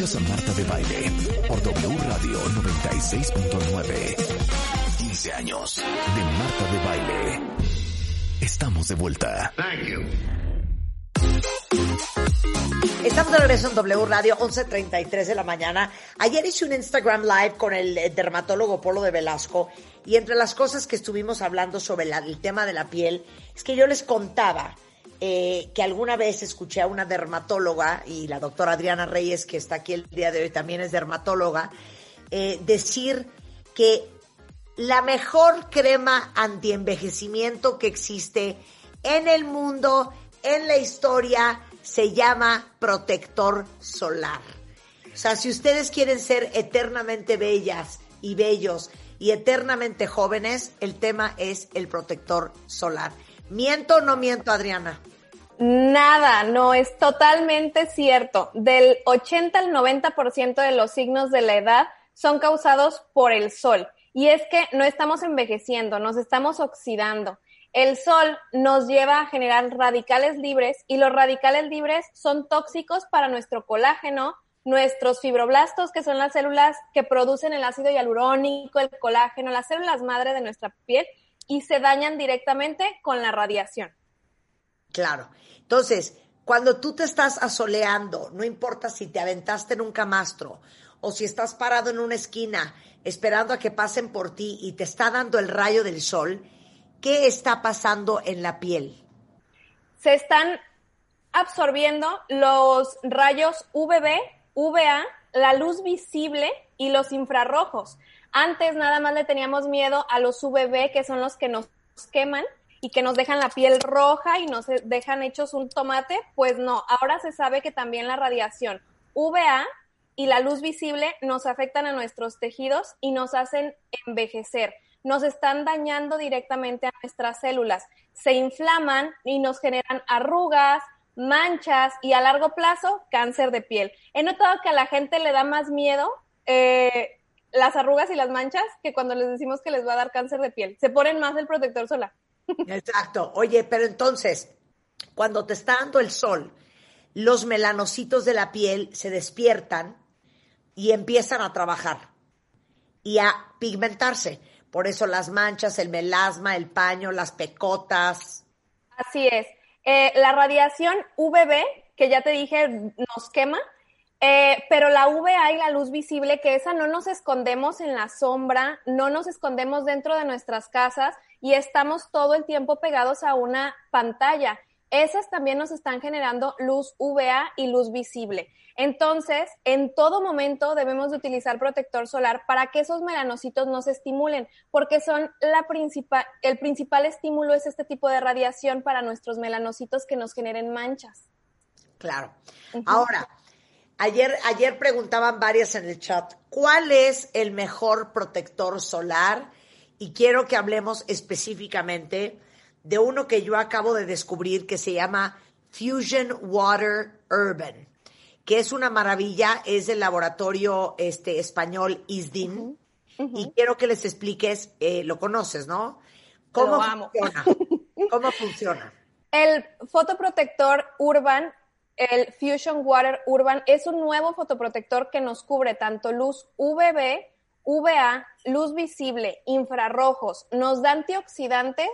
Escuchas a Marta de Baile por W Radio 96.9. 15 años de Marta de Baile. Estamos de vuelta. Thank you. Estamos de regreso en W Radio, 11.33 de la mañana. Ayer hice un Instagram Live con el eh, dermatólogo Polo de Velasco y entre las cosas que estuvimos hablando sobre la- el tema de la piel es que yo les contaba eh, que alguna vez escuché a una dermatóloga y la doctora Adriana Reyes, que está aquí el día de hoy, también es dermatóloga, eh, decir que la mejor crema antienvejecimiento que existe en el mundo, en la historia, se llama protector solar. O sea, si ustedes quieren ser eternamente bellas y bellos y eternamente jóvenes, el tema es el protector solar. ¿Miento o no miento, Adriana? Nada, no, es totalmente cierto. Del 80 al 90% de los signos de la edad son causados por el sol. Y es que no estamos envejeciendo, nos estamos oxidando. El sol nos lleva a generar radicales libres y los radicales libres son tóxicos para nuestro colágeno, nuestros fibroblastos, que son las células que producen el ácido hialurónico, el colágeno, las células madre de nuestra piel y se dañan directamente con la radiación. Claro. Entonces, cuando tú te estás asoleando, no importa si te aventaste en un camastro o si estás parado en una esquina esperando a que pasen por ti y te está dando el rayo del sol, ¿qué está pasando en la piel? se están absorbiendo los rayos UVB, UVA, la luz visible y los infrarrojos. Antes nada más le teníamos miedo a los UVB, que son los que nos queman y que nos dejan la piel roja y nos dejan hechos un tomate. Pues no, ahora se sabe que también la radiación UVA y la luz visible nos afectan a nuestros tejidos y nos hacen envejecer. Nos están dañando directamente a nuestras células. Se inflaman y nos generan arrugas, manchas y a largo plazo cáncer de piel. He notado que a la gente le da más miedo eh, las arrugas y las manchas que cuando les decimos que les va a dar cáncer de piel. Se ponen más el protector solar. Exacto. Oye, pero entonces, cuando te está dando el sol, los melanocitos de la piel se despiertan y empiezan a trabajar y a pigmentarse. Por eso las manchas, el melasma, el paño, las pecotas. Así es. Eh, la radiación UVB, que ya te dije, nos quema, eh, pero la UVA y la luz visible, que esa no nos escondemos en la sombra, no nos escondemos dentro de nuestras casas y estamos todo el tiempo pegados a una pantalla. Esas también nos están generando luz UVA y luz visible. Entonces, en todo momento debemos de utilizar protector solar para que esos melanocitos no se estimulen, porque son la principal, el principal estímulo es este tipo de radiación para nuestros melanocitos que nos generen manchas. Claro. Ahora, ayer, ayer preguntaban varias en el chat, ¿cuál es el mejor protector solar? Y quiero que hablemos específicamente de uno que yo acabo de descubrir que se llama Fusion Water Urban, que es una maravilla, es del laboratorio este, español ISDIN. Y quiero que les expliques, eh, lo conoces, ¿no? ¿Cómo funciona? ¿Cómo funciona? El fotoprotector Urban, el Fusion Water Urban, es un nuevo fotoprotector que nos cubre tanto luz UVB, UVA, luz visible, infrarrojos, nos da antioxidantes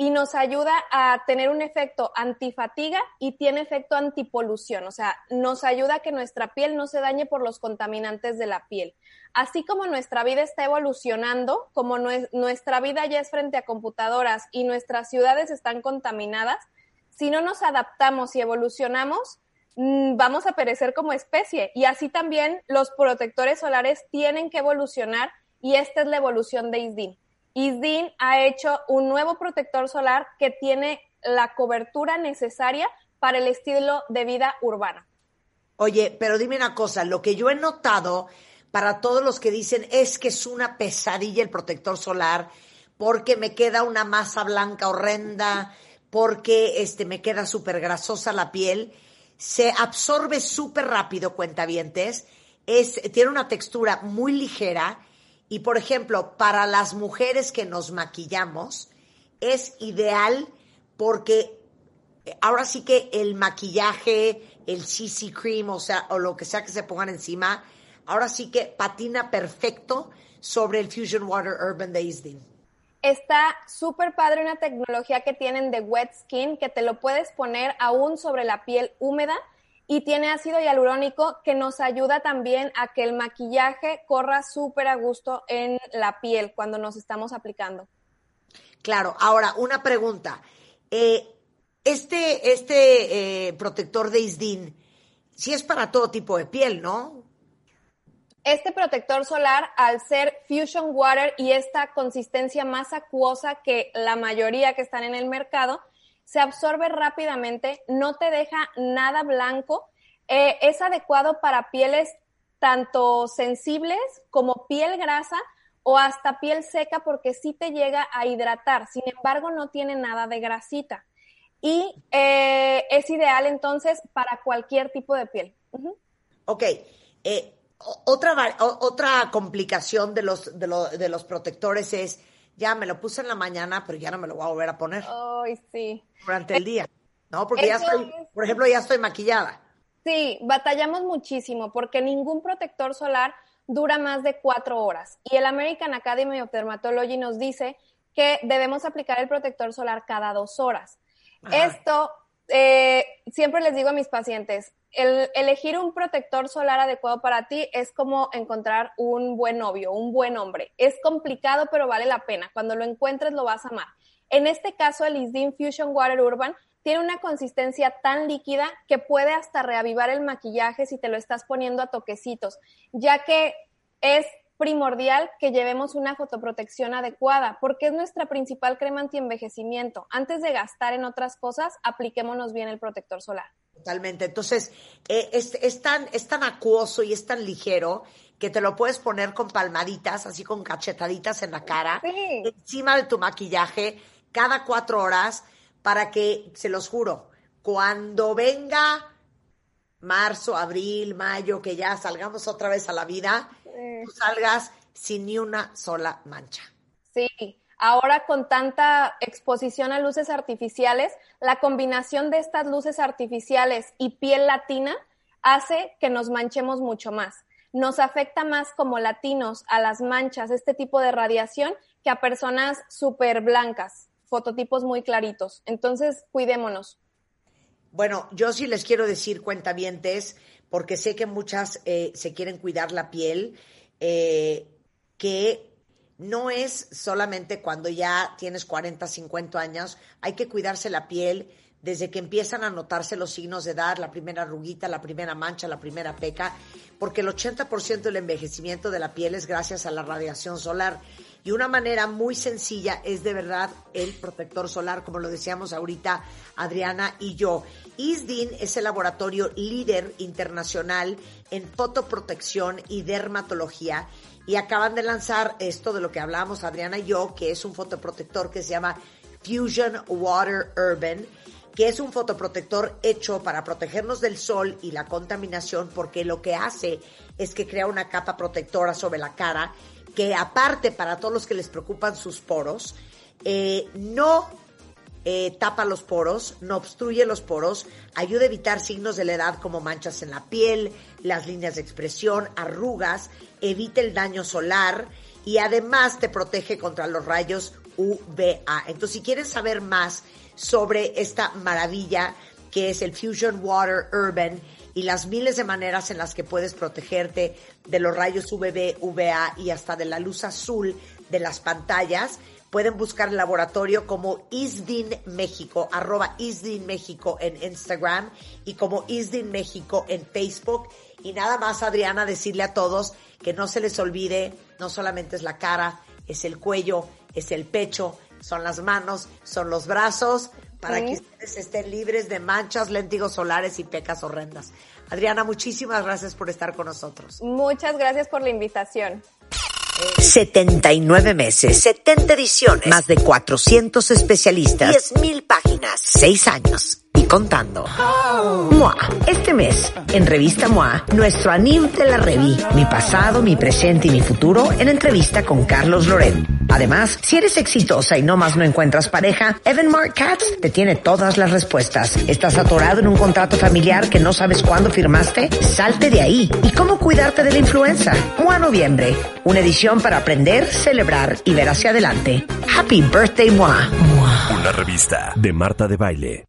y nos ayuda a tener un efecto antifatiga y tiene efecto antipolución, o sea, nos ayuda a que nuestra piel no se dañe por los contaminantes de la piel. Así como nuestra vida está evolucionando, como nue- nuestra vida ya es frente a computadoras y nuestras ciudades están contaminadas, si no nos adaptamos y evolucionamos, mm, vamos a perecer como especie. Y así también los protectores solares tienen que evolucionar y esta es la evolución de ISDIN. ISDIN ha hecho un nuevo protector solar que tiene la cobertura necesaria para el estilo de vida urbano. Oye, pero dime una cosa, lo que yo he notado para todos los que dicen es que es una pesadilla el protector solar porque me queda una masa blanca horrenda, porque este, me queda súper grasosa la piel, se absorbe súper rápido, cuentavientes, es, tiene una textura muy ligera y, por ejemplo, para las mujeres que nos maquillamos, es ideal porque ahora sí que el maquillaje, el CC cream, o sea, o lo que sea que se pongan encima, ahora sí que patina perfecto sobre el Fusion Water Urban de Isdin. Está súper padre una tecnología que tienen de wet skin que te lo puedes poner aún sobre la piel húmeda y tiene ácido hialurónico que nos ayuda también a que el maquillaje corra súper a gusto en la piel cuando nos estamos aplicando. Claro, ahora una pregunta. Eh, este este eh, protector de Isdin, sí es para todo tipo de piel, ¿no? Este protector solar, al ser Fusion Water y esta consistencia más acuosa que la mayoría que están en el mercado, se absorbe rápidamente, no te deja nada blanco, eh, es adecuado para pieles tanto sensibles como piel grasa o hasta piel seca porque sí te llega a hidratar, sin embargo no tiene nada de grasita y eh, es ideal entonces para cualquier tipo de piel. Ok, eh, otra, otra complicación de los, de, los protectores es, ya me lo puse en la mañana, pero ya no me lo voy a volver a poner. Ay, sí. Durante el día, ¿no? Porque ya estoy, por ejemplo, ya estoy maquillada. Sí, batallamos muchísimo porque ningún protector solar dura más de cuatro horas. Y el American Academy of Dermatology nos dice que debemos aplicar el protector solar cada dos horas. Esto, eh, siempre les digo a mis pacientes, el elegir un protector solar adecuado para ti es como encontrar un buen novio, un buen hombre. Es complicado, pero vale la pena. Cuando lo encuentres, lo vas a amar. En este caso, el Isdin Fusion Water Urban tiene una consistencia tan líquida que puede hasta reavivar el maquillaje si te lo estás poniendo a toquecitos, ya que es primordial que llevemos una fotoprotección adecuada, porque es nuestra principal crema antienvejecimiento. Antes de gastar en otras cosas, apliquémonos bien el protector solar. Totalmente. Entonces, eh, es, tan, es tan acuoso y es tan ligero que te lo puedes poner con palmaditas, así con cachetaditas en la cara, encima de tu maquillaje, cada cuatro horas, para que, se los juro, cuando venga marzo, abril, mayo, que ya salgamos otra vez a la vida, tú salgas sin ni una sola mancha. Sí, ahora con tanta exposición a luces artificiales, la combinación de estas luces artificiales y piel latina hace que nos manchemos mucho más. Nos afecta más como latinos a las manchas, este tipo de radiación, que a personas súper blancas, fototipos muy claritos. Entonces, cuidémonos. Bueno, yo sí les quiero decir, cuentavientes, porque sé que muchas eh, se quieren cuidar la piel, eh, que no es solamente cuando ya tienes 40, 50 años, hay que cuidarse la piel desde que empiezan a notarse los signos de edad, la primera arruguita, la primera mancha, la primera peca, porque el 80% del envejecimiento de la piel es gracias a la radiación solar. Y una manera muy sencilla es de verdad el protector solar, como lo decíamos ahorita Adriana y yo. ISDIN es el laboratorio líder internacional en fotoprotección y dermatología y acaban de lanzar esto de lo que hablábamos Adriana y yo, que es un fotoprotector que se llama Fusion Water Urban que es un fotoprotector hecho para protegernos del sol y la contaminación, porque lo que hace es que crea una capa protectora sobre la cara, que aparte para todos los que les preocupan sus poros, eh, no eh, tapa los poros, no obstruye los poros, ayuda a evitar signos de la edad como manchas en la piel, las líneas de expresión, arrugas, evita el daño solar y además te protege contra los rayos UVA. Entonces, si quieres saber más sobre esta maravilla que es el Fusion Water Urban y las miles de maneras en las que puedes protegerte de los rayos UVB, UVA y hasta de la luz azul de las pantallas, pueden buscar el laboratorio como ISDIN México, arroba ISDIN México en Instagram y como ISDIN México en Facebook. Y nada más, Adriana, decirle a todos que no se les olvide, no solamente es la cara, es el cuello, es el pecho, son las manos, son los brazos, para Sí. que ustedes estén libres de manchas, léntigos solares y pecas horrendas. Adriana, muchísimas gracias por estar con nosotros. Muchas gracias por la invitación. 79 meses, 70 ediciones, más de 400 especialistas, 10.000 páginas, 6 años contando. MOA. Este mes, en Revista MOA, nuestro anime de la Revi, mi pasado, mi presente y mi futuro, en entrevista con Carlos Loret. Además, si eres exitosa y no más no encuentras pareja, Evan Mark Katz te tiene todas las respuestas. ¿Estás atorado en un contrato familiar que no sabes cuándo firmaste? Salte de ahí. ¿Y cómo cuidarte de la influenza? MOA Noviembre. Una edición para aprender, celebrar y ver hacia adelante. Happy Birthday MOA. Una revista de Marta de Baile.